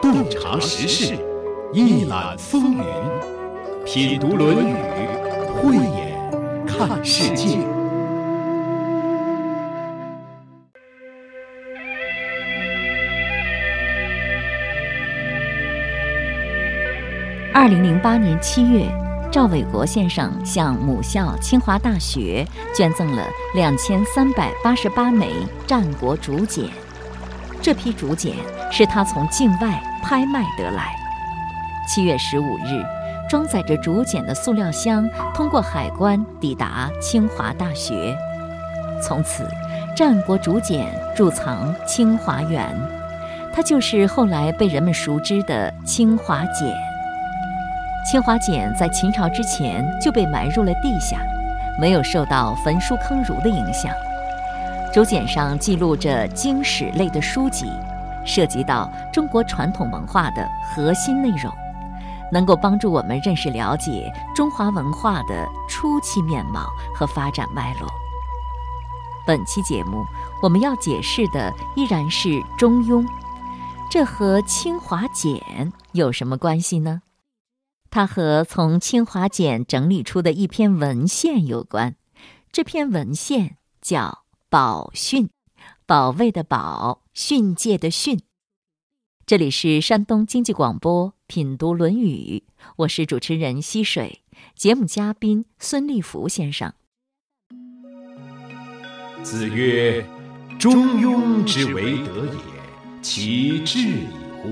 洞察时事，一览风云，品读《论语》，慧眼看世界。二零零八年七月，赵伟国先生向母校清华大学捐赠了两千三百八十八枚战国竹简。这批竹简是他从境外拍卖得来。七月十五日，装载着竹简的塑料箱通过海关抵达清华大学。从此，战国竹简贮藏清华园，它就是后来被人们熟知的清华简。清华简在秦朝之前就被埋入了地下，没有受到焚书坑儒的影响。竹简上记录着经史类的书籍，涉及到中国传统文化的核心内容，能够帮助我们认识了解中华文化的初期面貌和发展脉络。本期节目我们要解释的依然是《中庸》，这和清华简有什么关系呢？它和从清华简整理出的一篇文献有关。这篇文献叫《宝训》，保卫的保，训诫的训。这里是山东经济广播品读《论语》，我是主持人溪水，节目嘉宾孙立福先生。子曰：“中庸之为德也，其志矣乎！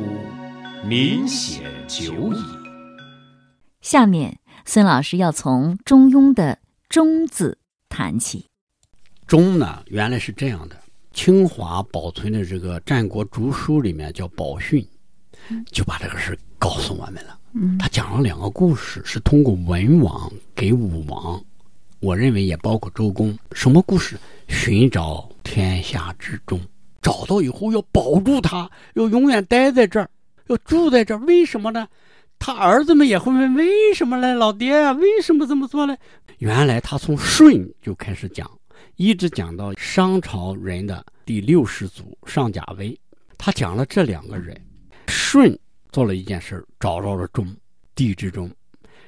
民显久矣。”下面，孙老师要从《中庸》的“中”字谈起。“中”呢，原来是这样的：清华保存的这个战国竹书里面叫《宝训》，就把这个事告诉我们了。他讲了两个故事，是通过文王给武王，我认为也包括周公。什么故事？寻找天下之中，找到以后要保住他，要永远待在这儿，要住在这儿。为什么呢？他儿子们也会问：“为什么呢？老爹啊，为什么这么做呢？”原来他从舜就开始讲，一直讲到商朝人的第六世祖上甲威。他讲了这两个人，舜做了一件事找到了中，地之中；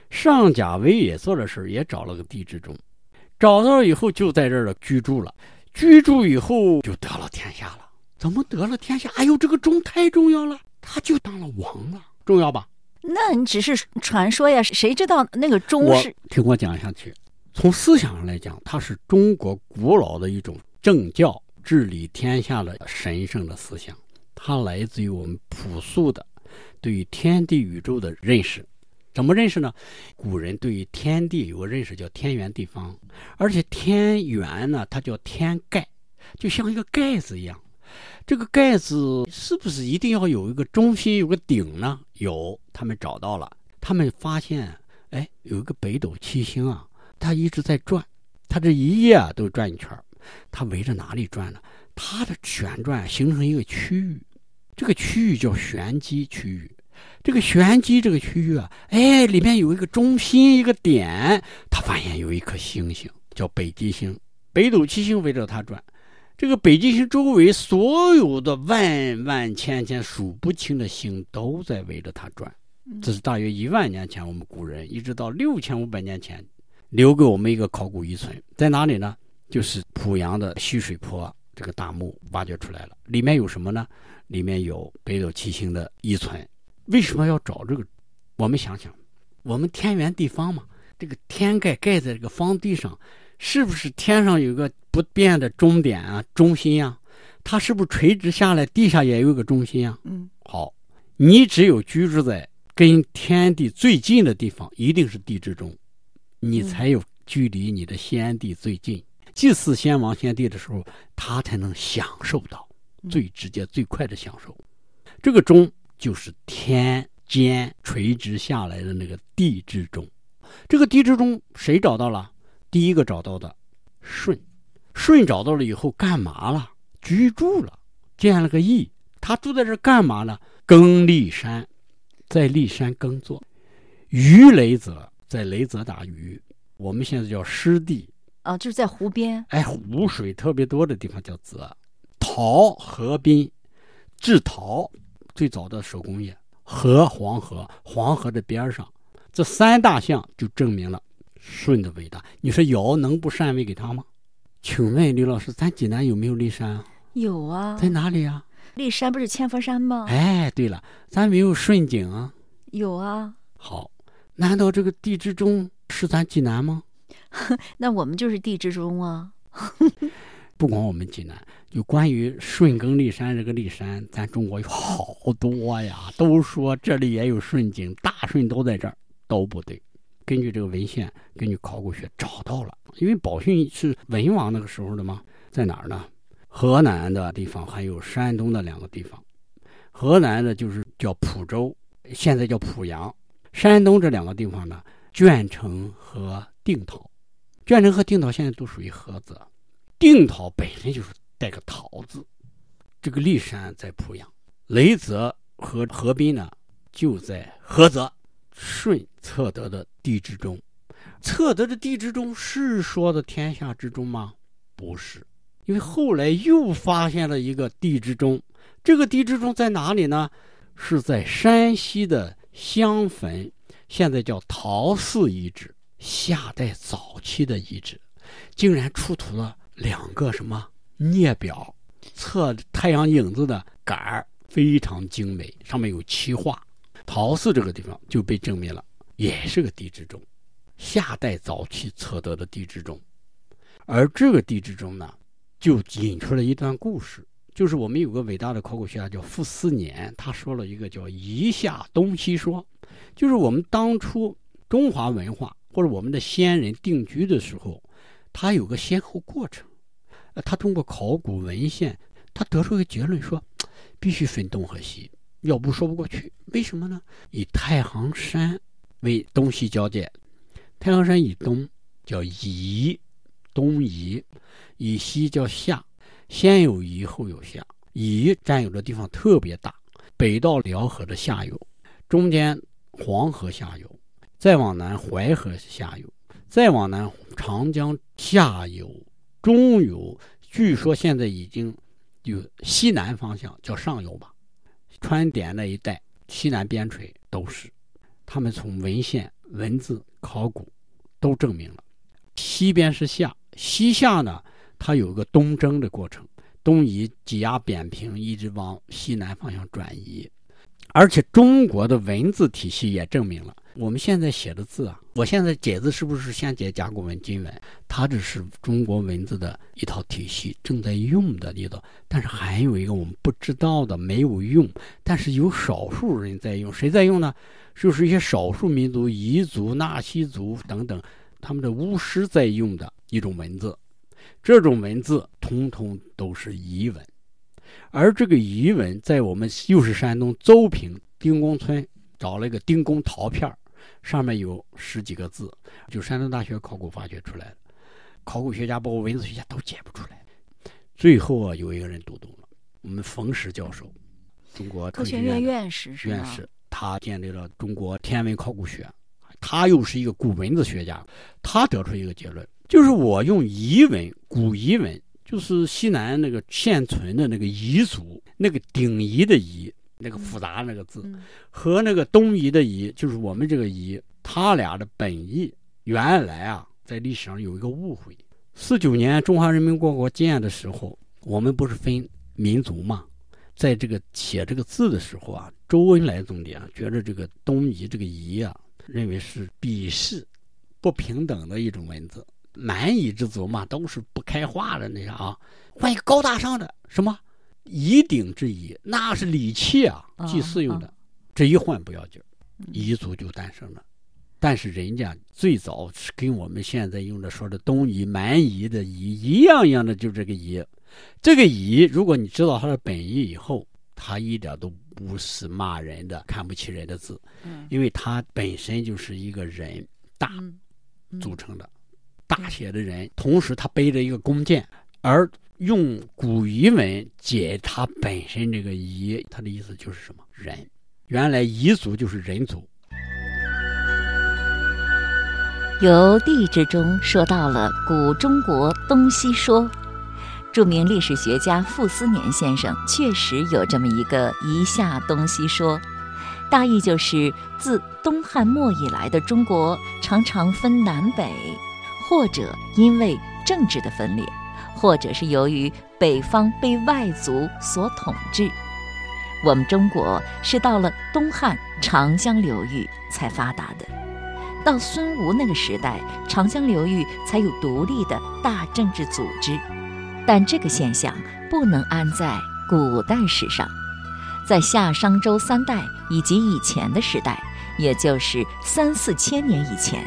上甲威也做了事也找了个地之中。找到了以后，就在这儿了居住了。居住以后，就得了天下了。怎么得了天下？哎呦，这个钟太重要了，他就当了王了，重要吧？那你只是传说呀，谁知道那个钟是？听我讲下去。从思想上来讲，它是中国古老的一种政教、治理天下的神圣的思想。它来自于我们朴素的对于天地宇宙的认识。怎么认识呢？古人对于天地有个认识叫天圆地方，而且天圆呢，它叫天盖，就像一个盖子一样。这个盖子是不是一定要有一个中心、有个顶呢？有，他们找到了。他们发现，哎，有一个北斗七星啊，它一直在转，它这一夜啊都转一圈它围着哪里转呢？它的旋转形成一个区域，这个区域叫旋机区域。这个旋机这个区域啊，哎，里面有一个中心一个点，它发现有一颗星星叫北极星，北斗七星围着它转。这个北极星周围所有的万万千千数不清的星都在围着它转，这是大约一万年前我们古人一直到六千五百年前留给我们一个考古遗存，在哪里呢？就是濮阳的西水坡这个大墓挖掘出来了，里面有什么呢？里面有北斗七星的遗存。为什么要找这个？我们想想，我们天圆地方嘛，这个天盖盖在这个方地上。是不是天上有个不变的终点啊，中心啊？它是不是垂直下来，地下也有个中心啊？嗯，好，你只有居住在跟天地最近的地方，一定是地之中，你才有距离你的先帝最近。祭祀先王先帝的时候，他才能享受到最直接、最快的享受。这个中就是天间垂直下来的那个地之中。这个地之中，谁找到了？第一个找到的，舜，舜找到了以后干嘛了？居住了，建了个邑。他住在这干嘛呢？耕历山，在历山耕作。鱼雷泽，在雷泽打鱼。我们现在叫湿地，啊，就是在湖边。哎，湖水特别多的地方叫泽。陶河滨，制陶，最早的手工业，河黄河，黄河的边上，这三大项就证明了舜的伟大。你说尧能不禅位给他吗？请问刘老师，咱济南有没有骊山啊？有啊，在哪里啊？骊山不是千佛山吗？哎，对了，咱没有顺景啊。有啊。好，难道这个地之中是咱济南吗？那我们就是地之中啊。不光我们济南，就关于顺耕历山这个历山，咱中国有好多呀，都说这里也有顺景，大顺都在这儿，都不对。根据这个文献，根据考古学找到了，因为宝训是文王那个时候的嘛，在哪儿呢？河南的地方还有山东的两个地方，河南的就是叫蒲州，现在叫濮阳；山东这两个地方呢，鄄城和定陶。鄄城和定陶现在都属于菏泽，定陶本身就是带个陶字。这个历山在濮阳，雷泽和河滨呢就在菏泽。舜测得的地之中，测得的地之中是说的天下之中吗？不是。因为后来又发现了一个地之中，这个地之中在哪里呢？是在山西的襄汾，现在叫陶寺遗址，夏代早期的遗址，竟然出土了两个什么镊表，测太阳影子的杆儿，非常精美，上面有漆画。陶寺这个地方就被证明了，也是个地质中，夏代早期测得的地质中，而这个地质中呢？就引出了一段故事，就是我们有个伟大的考古学家叫傅斯年，他说了一个叫“夷夏东西说”，就是我们当初中华文化或者我们的先人定居的时候，他有个先后过程。他通过考古文献，他得出一个结论说，必须分东和西，要不说不过去。为什么呢？以太行山为东西交界，太行山以东叫夷，东夷。以西叫夏，先有夷，后有夏。夷占有的地方特别大，北到辽河的下游，中间黄河下游，再往南淮河下游，再往南长江下游、中游。据说现在已经有西南方向叫上游吧，川滇那一带西南边陲都是。他们从文献、文字、考古都证明了，西边是夏，西夏呢。它有个东征的过程，东移挤压扁平，一直往西南方向转移，而且中国的文字体系也证明了，我们现在写的字啊，我现在解字是不是先解甲骨文、金文？它只是中国文字的一套体系，正在用的里头。但是还有一个我们不知道的，没有用，但是有少数人在用，谁在用呢？就是一些少数民族、彝族、纳西族等等，他们的巫师在用的一种文字。这种文字通通都是彝文，而这个彝文在我们又是山东邹平丁公村找了一个丁公陶片上面有十几个字，就山东大学考古发掘出来的，考古学家包括文字学家都解不出来。最后啊，有一个人读懂了，我们冯石教授，中国科学院院士是院士，他建立了中国天文考古学，他又是一个古文字学家，他得出一个结论。就是我用彝文，古彝文，就是西南那个现存的那个彝族，那个鼎彝的彝，那个复杂那个字，和那个东夷的夷，就是我们这个夷，他俩的本意，原来啊，在历史上有一个误会。四九年中华人民共和国建的时候，我们不是分民族嘛，在这个写这个字的时候啊，周恩来总理啊，觉得这个东夷这个夷啊，认为是鄙视、不平等的一种文字。蛮夷之族嘛，都是不开化的那啥啊，换一个高大上的什么夷鼎之夷，那是礼器啊，祭祀用的。这一换不要紧，彝族就诞生了。但是人家最早是跟我们现在用的说的东夷、蛮夷的夷一样一样的，就这个夷。这个夷，如果你知道它的本意以后，它一点都不是骂人的、看不起人的字，因为它本身就是一个人大组成的。大写的人，同时他背着一个弓箭，而用古彝文解他本身这个彝，他的意思就是什么人？原来彝族就是人族。由地之中说到了古中国东西说，著名历史学家傅斯年先生确实有这么一个“一夏东西”说，大意就是自东汉末以来的中国常常分南北，或者因为政治的分裂，或者是由于北方被外族所统治。我们中国是到了东汉长江流域才发达的，到孙吴那个时代，长江流域才有独立的大政治组织。但这个现象不能安在古代史上，在夏商周三代以及以前的时代，也就是三四千年以前，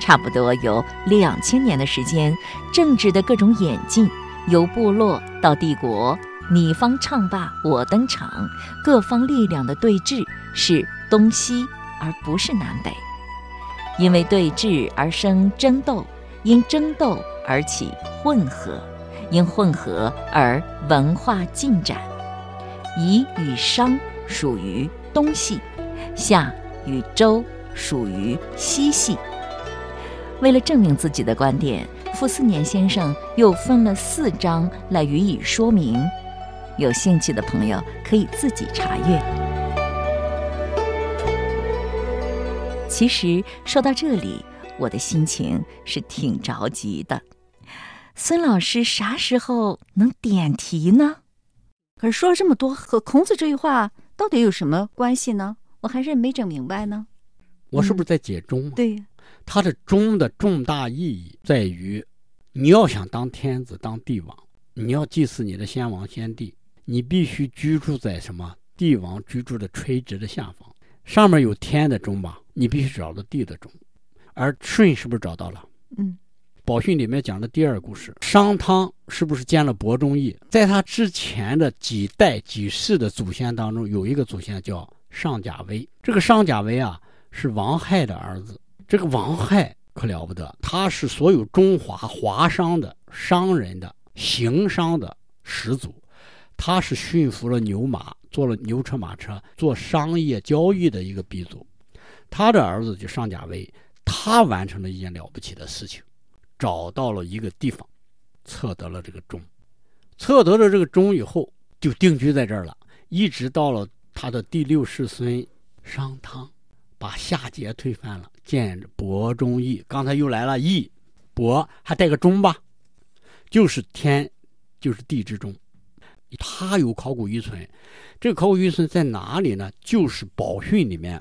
差不多有两千年的时间，政治的各种演进，由部落到帝国，你方唱罢我登场，各方力量的对峙是东西而不是南北，因为对峙而生争斗，因争斗而起混合。因混合而文化进展，夷与商属于东系，夏与周属于西系。为了证明自己的观点，傅斯年先生又分了四章来予以说明。有兴趣的朋友可以自己查阅。其实说到这里，我的心情是挺着急的。孙老师啥时候能点题呢？可是说了这么多，和孔子这句话到底有什么关系呢？我还是没整明白呢。我是不是在解中？对，它的中的重大意义在于，你要想当天子、当帝王，你要祭祀你的先王先帝，你必须居住在什么帝王居住的垂直的下方，上面有天的钟吧？你必须找到地的钟，而舜是不是找到了？嗯。宝训里面讲的第二故事，商汤是不是建了伯仲义？在他之前的几代几世的祖先当中，有一个祖先叫上甲威。这个上甲威啊，是王亥的儿子。这个王亥可了不得，他是所有中华华商的商人的行商的始祖。他是驯服了牛马，做了牛车马车，做商业交易的一个鼻祖。他的儿子就上甲威，他完成了一件了不起的事情。找到了一个地方，测得了这个钟，测得了这个钟以后，就定居在这儿了。一直到了他的第六世孙商汤，把夏桀推翻了，建伯中义。刚才又来了义，伯还带个中吧，就是天，就是地之中。他有考古遗存，这个考古遗存在哪里呢？就是宝训里面。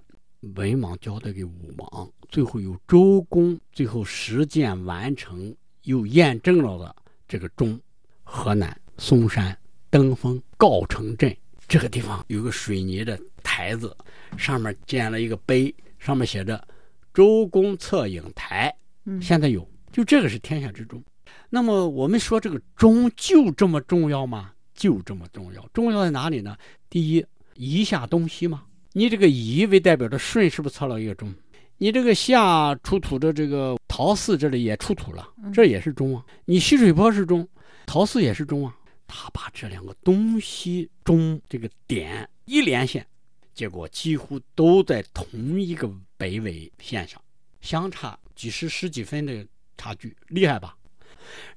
文王交代给武王，最后由周公最后实践完成又验证了的这个钟，河南嵩山登封诰城镇这个地方有个水泥的台子，上面建了一个碑，上面写着“周公策影台”。嗯，现在有，就这个是天下之中。那么我们说这个钟就这么重要吗？就这么重要，重要在哪里呢？第一，一下东西嘛。你这个乙为代表的舜是不是测了一个钟？你这个夏出土的这个陶寺这里也出土了，这也是钟啊。你西水坡是钟，陶寺也是钟啊。他把这两个东西钟这个点一连线，结果几乎都在同一个北纬线上，相差几十十几分的差距，厉害吧？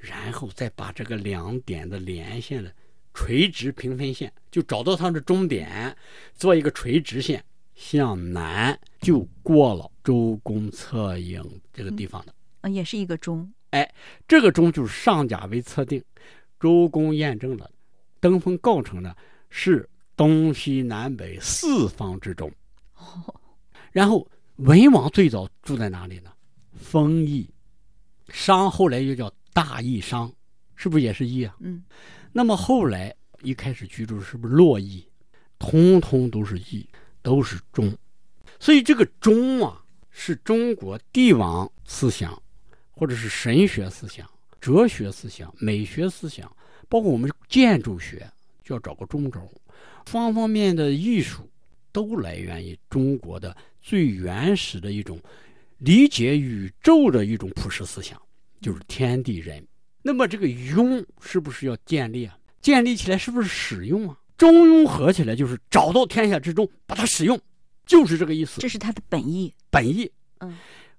然后再把这个两点的连线的。垂直平分线就找到它的终点，做一个垂直线向南就过了周公测影这个地方的，啊，也是一个钟。哎，这个钟就是上甲为测定，周公验证了，登封诰城呢是东西南北四方之中。然后文王最早住在哪里呢？丰邑，商后来又叫大邑商，是不是也是邑啊？嗯。那么后来一开始居住是不是洛邑？通通都是邑，都是中。所以这个中啊，是中国帝王思想，或者是神学思想、哲学思想、美学思想，包括我们建筑学，就要找个中轴。方方面面的艺术，都来源于中国的最原始的一种理解宇宙的一种普世思想，就是天地人。那么这个庸是不是要建立啊？建立起来是不是使用啊？中庸合起来就是找到天下之中，把它使用，就是这个意思。这是他的本意。本意，嗯，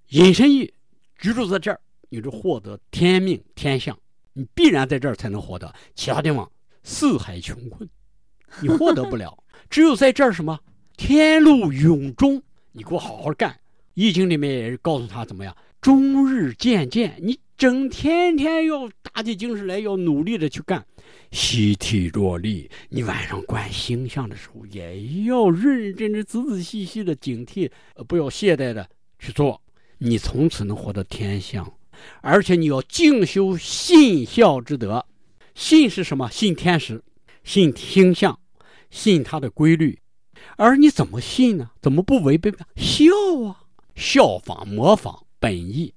隐身意，居住在这儿，你就获得天命天象。你必然在这儿才能获得，其他地方四海穷困，你获得不了。只有在这儿什么天路永中，你给我好好干。易经里面也是告诉他怎么样，终日渐渐，你整天天要打起精神来，要努力的去干。习体若厉，你晚上观星象的时候，也要认认真真、仔仔细细的警惕，呃，不要懈怠的去做。你从此能获得天象，而且你要静修信孝之德。信是什么？信天时，信星象，信它的规律。而你怎么信呢？怎么不违背孝啊？效仿模仿本意。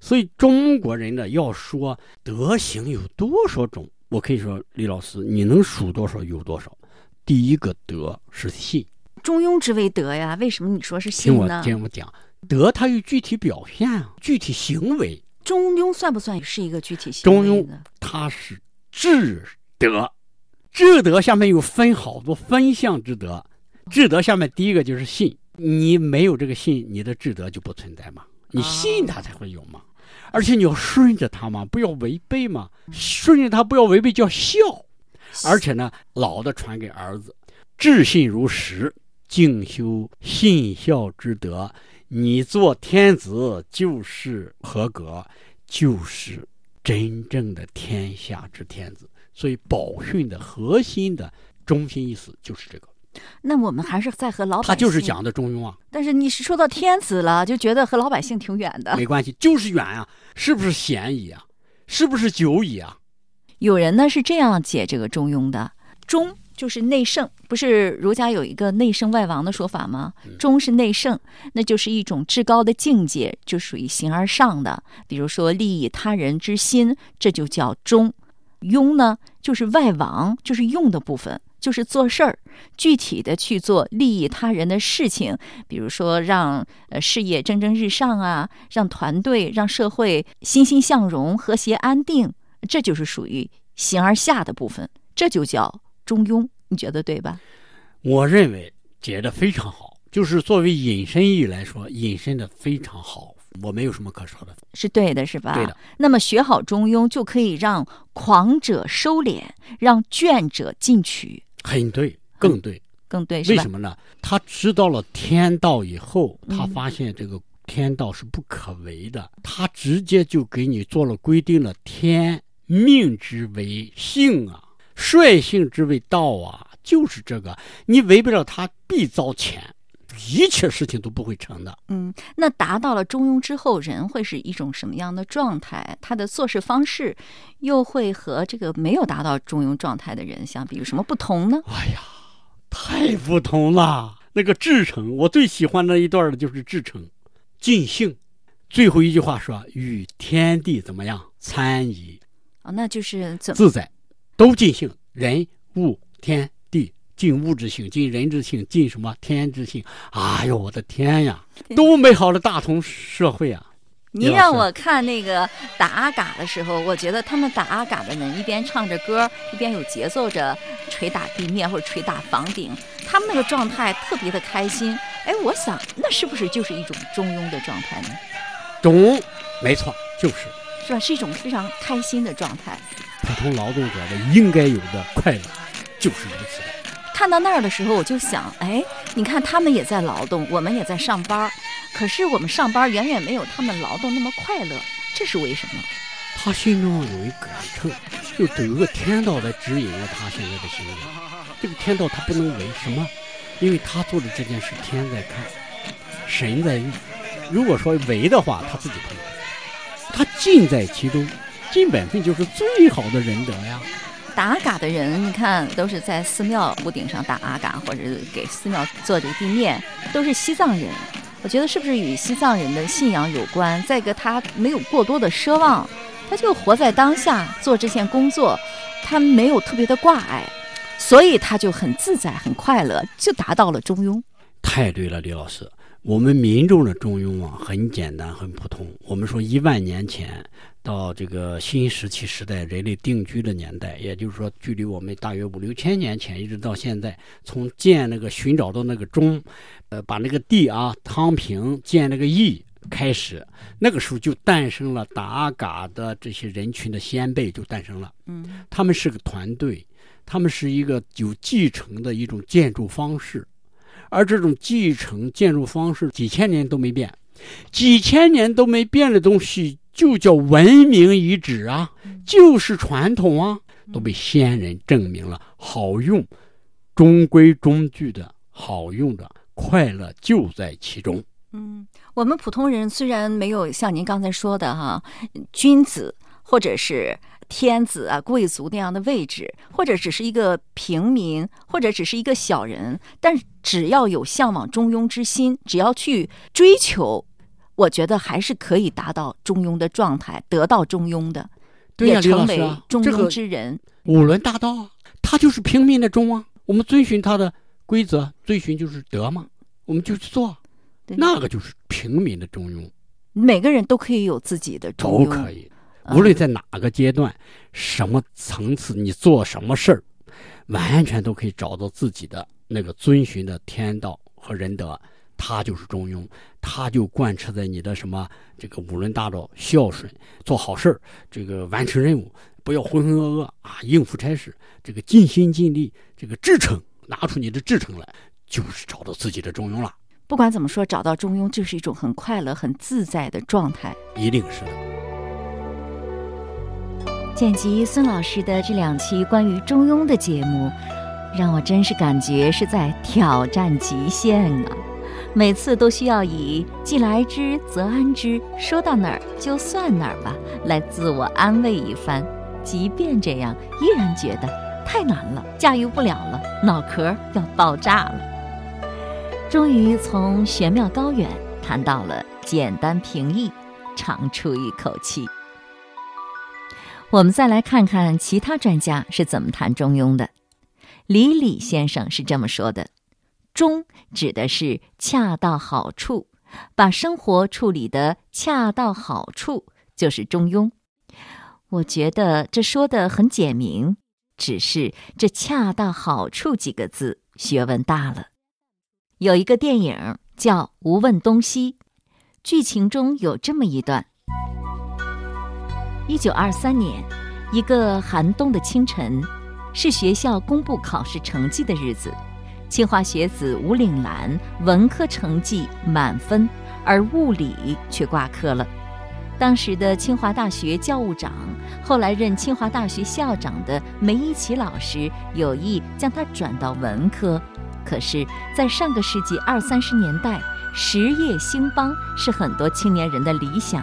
所以中国人呢，要说德行有多少种，我可以说，李老师，你能数多少有多少。第一个德是信，中庸之谓德呀。为什么你说是听我信呢？听我讲，德它有具体表现啊，具体行为。中庸算不算是一个具体行为中庸？它是智德，智德下面又分好多分项之德。智德下面第一个就是信，你没有这个信，你的智德就不存在嘛。你信他才会有嘛，而且你要顺着他嘛，不要违背嘛。顺着他不要违背叫孝，而且呢，老的传给儿子，至信如实，静修信孝之德。你做天子就是合格，就是真正的天下之天子。所以宝训的核心的中心意思就是这个，那我们还是在和老百姓。他就是讲的中庸啊，但是你是说到天子了，就觉得和老百姓挺远的。没关系，就是远啊，是不是嫌疑啊？是不是久矣啊？有人呢是这样解这个中庸的，中就是内圣，不是儒家有一个内圣外王的说法吗？中是内圣，那就是一种至高的境界，就属于形而上的。比如说利益他人之心，这就叫中。庸呢，就是外王，就是用的部分，就是做事儿，具体的去做利益他人的事情，比如说让呃事业蒸蒸日上啊，让团队、让社会欣欣向荣、和谐安定，这就是属于形而下的部分，这就叫中庸。你觉得对吧？我认为解的非常好，就是作为引申义来说，引申的非常好，我没有什么可说的。是对的，是吧？对的。那么学好中庸，就可以让狂者收敛，让倦者进取，很对，更对。更对，为什么呢？他知道了天道以后，他嗯发现这个天道是不可为的，他直接就给你做了规定了，天命之为性啊，率性之为道啊，就是这个，你违背了它必遭谴，一切事情都不会成的。嗯，那达到了中庸之后，人会是一种什么样的状态？他的做事方式又会和这个没有达到中庸状态的人相比有什么不同呢？哎呀，太不同了。那个至诚，我最喜欢的一段的就是至诚，尽兴。最后一句话说：“与天地怎么样参矣，啊、那就是怎自在，都尽兴。人物天地尽物质性，尽人之性，尽什么天之性？哎呦，我的天呀！多美好的大同社会啊！您让我看那个打阿嘎的时候，我觉得他们打阿嘎的人一边唱着歌，一边有节奏着捶打地面或者捶打房顶，他们那个状态特别的开心。哎，我想那是不是就是一种中庸的状态呢？中，没错，就是是吧？是一种非常开心的状态。普通劳动者的应该有的快乐，就是如此的。看到那儿的时候，我就想，哎，你看他们也在劳动，我们也在上班，可是我们上班远远没有他们劳动那么快乐，这是为什么？他心中有一杆秤，就有一个天道来指引着他现在的行为。这个天道他不能违什么？因为他做的这件事，天在看，神在用。如果说违的话，他自己。他尽在其中，尽本分就是最好的仁德呀。打阿嘎的人，你看都是在寺庙屋顶上打阿嘎，或者给寺庙做这个地面，都是西藏人。我觉得是不是与西藏人的信仰有关？再一个，他没有过多的奢望，他就活在当下，做这件工作，他没有特别的挂碍，所以他就很自在、很快乐，就达到了中庸。太对了，李老师。我们民众的中庸啊，很简单，很普通。我们说一万年前到这个新石器时代，人类定居的年代，也就是说，距离我们大约五六千年前一直到现在，从建那个寻找到那个钟，呃，把那个地啊汤平，建那个邑，开始，那个时候就诞生了达嘎的这些人群的先辈就诞生了。嗯他们是个团队，他们是一个有继承的一种建筑方式，而这种继承建筑方式几千年都没变，几千年都没变的东西就叫文明遗址啊，就是传统啊，都被先人证明了好用，中规中矩的好用的快乐就在其中。嗯，我们普通人虽然没有像您刚才说的哈，君子或者是天子啊、贵族那样的位置，或者只是一个平民，或者只是一个小人，但只要有向往中庸之心，只要去追求，我觉得还是可以达到中庸的状态，得到中庸的，也成为中庸这个之人。五伦大道啊，他就是平民的中啊。我们遵循他的规则，遵循就是德嘛，我们就去做，对那个就是平民的中庸，每个人都可以有自己的中庸，都可以。无论在哪个阶段、什么层次，你做什么事儿，完全都可以找到自己的那个遵循的天道和仁德，他就是中庸，他就贯彻在你的什么这个五伦大道，孝顺，做好事儿，这个完成任务，不要浑浑噩噩啊，应付差事，这个尽心尽力，这个至诚，拿出你的至诚来，就是找到自己的中庸了，不管怎么说，找到中庸就是一种很快乐、很自在的状态。一定是的。剪辑孙老师的这两期关于中庸的节目，让我真是感觉是在挑战极限啊！每次都需要以“既来之则安之”，说到哪儿就算哪儿吧，来自我安慰一番。即便这样，依然觉得太难了，驾驭不了了，脑壳要爆炸了。终于从玄妙高远谈到了简单平易，长出一口气。我们再来看看其他专家是怎么谈中庸的。李李先生是这么说的：“中指的是恰到好处，把生活处理得恰到好处，就是中庸。”我觉得这说的很简明，只是这“恰到好处”几个字学问大了。有一个电影叫《无问东西》，剧情中有这么一段。一九二三年，一个寒冬的清晨，是学校公布考试成绩的日子。清华学子吴岭澜文科成绩满分，而物理却挂科了。当时的清华大学教务长，后来任清华大学校长的梅贻琦老师有意将他转到文科。可是，在上个世纪二三十年代，实业兴邦是很多青年人的理想。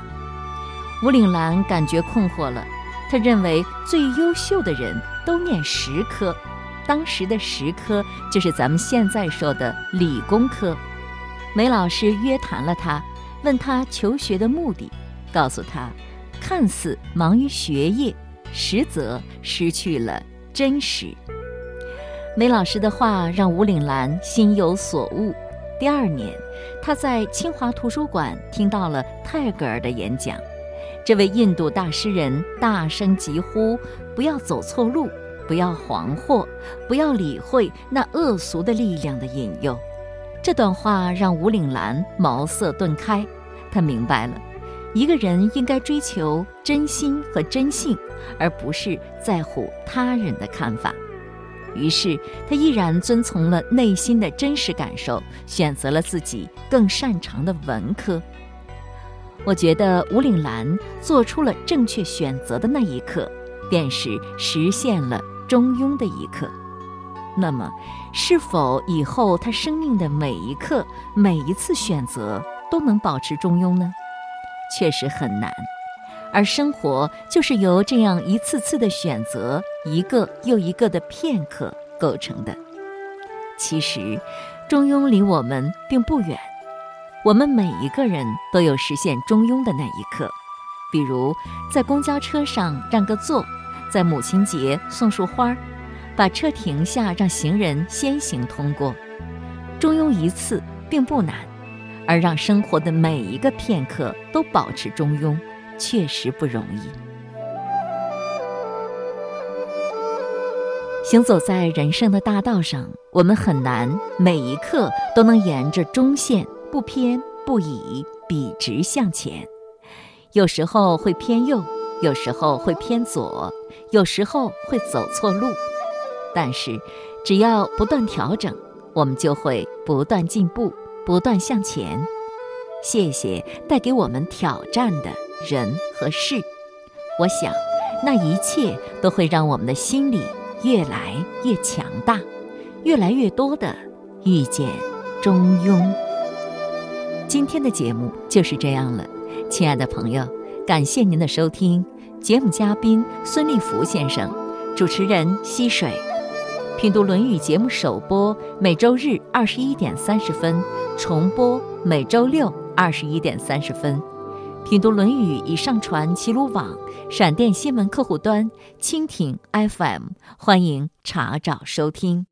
吴岭澜感觉困惑了，他认为最优秀的人都念实科，当时的实科就是咱们现在说的理工科。梅老师约谈了他，问他求学的目的，告诉他，看似忙于学业，实则失去了真实。梅老师的话让吴岭澜心有所悟。第二年，他在清华图书馆听到了泰戈尔的演讲。这位印度大诗人大声疾呼：“不要走错路，不要惶惑，不要理会那恶俗的力量的引诱。”这段话让吴岭澜茅塞顿开，他明白了，一个人应该追求真心和真性，而不是在乎他人的看法。于是，他毅然遵从了内心的真实感受，选择了自己更擅长的文科。我觉得吴岭澜做出了正确选择的那一刻，便是实现了中庸的一刻。那么，是否以后他生命的每一刻、每一次选择都能保持中庸呢？确实很难。而生活就是由这样一次次的选择，一个又一个的片刻构成的。其实，中庸离我们并不远，我们每一个人都有实现中庸的那一刻。比如，在公交车上让个座，在母亲节送束花，把车停下让行人先行通过。中庸一次并不难，而让生活的每一个片刻都保持中庸。确实不容易。行走在人生的大道上，我们很难每一刻都能沿着中线不偏不倚、笔直向前，有时候会偏右，有时候会偏左，有时候会走错路。但是，只要不断调整，我们就会不断进步，不断向前。谢谢带给我们挑战的人和事，我想，那一切都会让我们的心里越来越强大，越来越多的遇见中庸。今天的节目就是这样了，亲爱的朋友，感谢您的收听。节目嘉宾孙立福先生，主持人溪水。品读《论语》节目首播每周日二十一点三十分，重播每周六二十一点三十分。品读《论语》已上传齐鲁网、闪电新闻客户端、蜻蜓 FM，欢迎查找收听。